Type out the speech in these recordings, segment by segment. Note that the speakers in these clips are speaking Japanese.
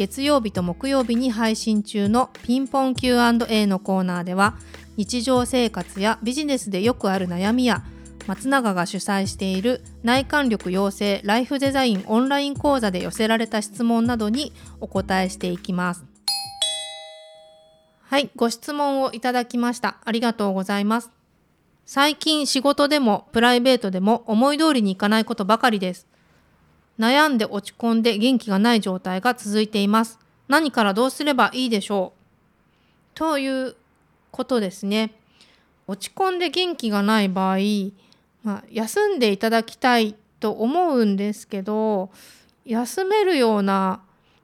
月曜日と木曜日に配信中のピンポン Q&A のコーナーでは日常生活やビジネスでよくある悩みや松永が主催している内観力養成ライフデザインオンライン講座で寄せられた質問などにお答えしていきます。はいご質問をいただきました。ありがとうございます。最近仕事でもプライベートでも思い通りにいかないことばかりです。悩んで落ち込んで元気がない状態が続いています。何からどうすればいいでしょうということですね。落ち込んで元気がない場合、まあ、休んでいただきたいと思うんですけど休めるような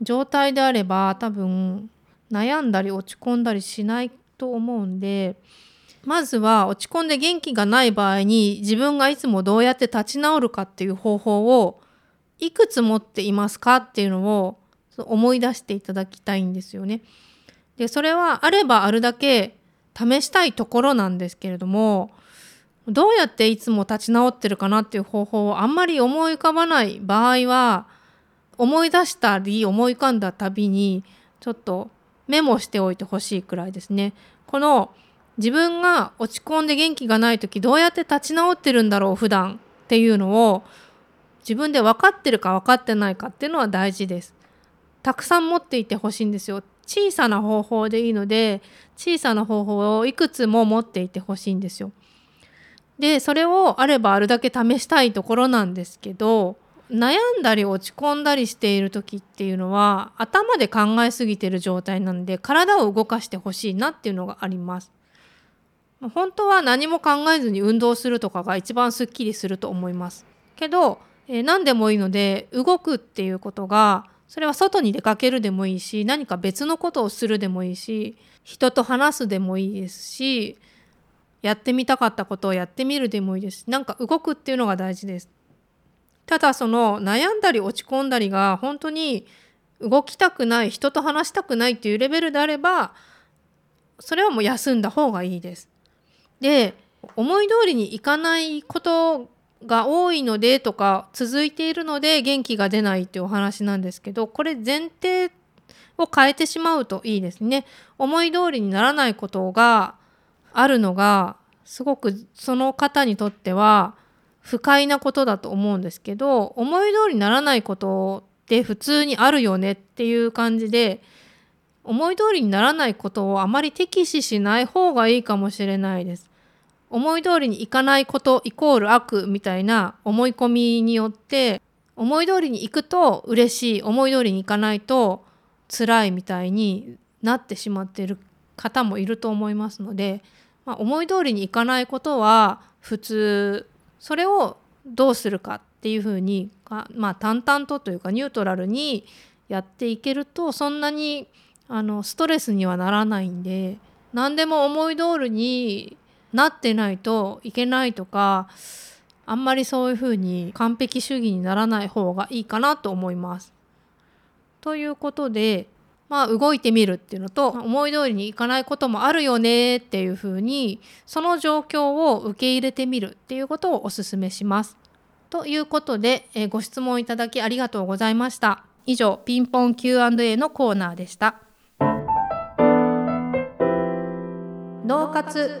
状態であれば多分悩んだり落ち込んだりしないと思うんでまずは落ち込んで元気がない場合に自分がいつもどうやって立ち直るかっていう方法をいくつ持っていますかっていうのを思い出していただきたいんですよね。でそれはあればあるだけ試したいところなんですけれどもどうやっていつも立ち直ってるかなっていう方法をあんまり思い浮かばない場合は思い出したり思い浮かんだたびにちょっとメモしておいてほしいくらいですね。この自分が落ち込んで元気がない時どうやって立ち直ってるんだろう普段っていうのを自分で分かってるか分かってないかっていうのは大事です。たくさん持っていてほしいんですよ。小さな方法でいいので小さな方法をいくつも持っていてほしいんですよ。でそれをあればあるだけ試したいところなんですけど悩んだり落ち込んだりしている時っていうのは頭で考えすぎてる状態なんで体を動かしてほしいなっていうのがあります。本当は何も考えずに運動するとかが一番すっきりすると思います。けどえー、何でもいいので動くっていうことがそれは外に出かけるでもいいし何か別のことをするでもいいし人と話すでもいいですしやってみたかったことをやってみるでもいいですなんか動くっていうのが大事です。ただその悩んだり落ち込んだりが本当に動きたくない人と話したくないっていうレベルであればそれはもう休んだ方がいいです。で思い通りにいかないことが多いのでとか続いているので元気が出ないっていうお話なんですけどこれ前提を変えてしまうといいですね。思い通りにならないことがあるのがすごくその方にとっては不快なことだと思うんですけど思い通りにならないことって普通にあるよねっていう感じで思い通りにならないことをあまり敵視しない方がいいかもしれないです。思い通りにいかないことイコール悪みたいな思い込みによって思い通りに行くと嬉しい。思い通りにいかないと辛いみたいになってしまっている方もいると思いますので、まあ、思い通りにいかないことは普通それをどうするかっていうふうにまあ淡々とというかニュートラルにやっていけるとそんなにあのストレスにはならないんで何でも思い通りになってないといけないとかあんまりそういうふうに完璧主義にならない方がいいかなと思います。ということでまあ動いてみるっていうのと思い通りにいかないこともあるよねっていうふうにその状況を受け入れてみるっていうことをお勧めします。ということで、えご質問いただきありがとうございました。以上ピンポン Q&A のコーナーでした。脳活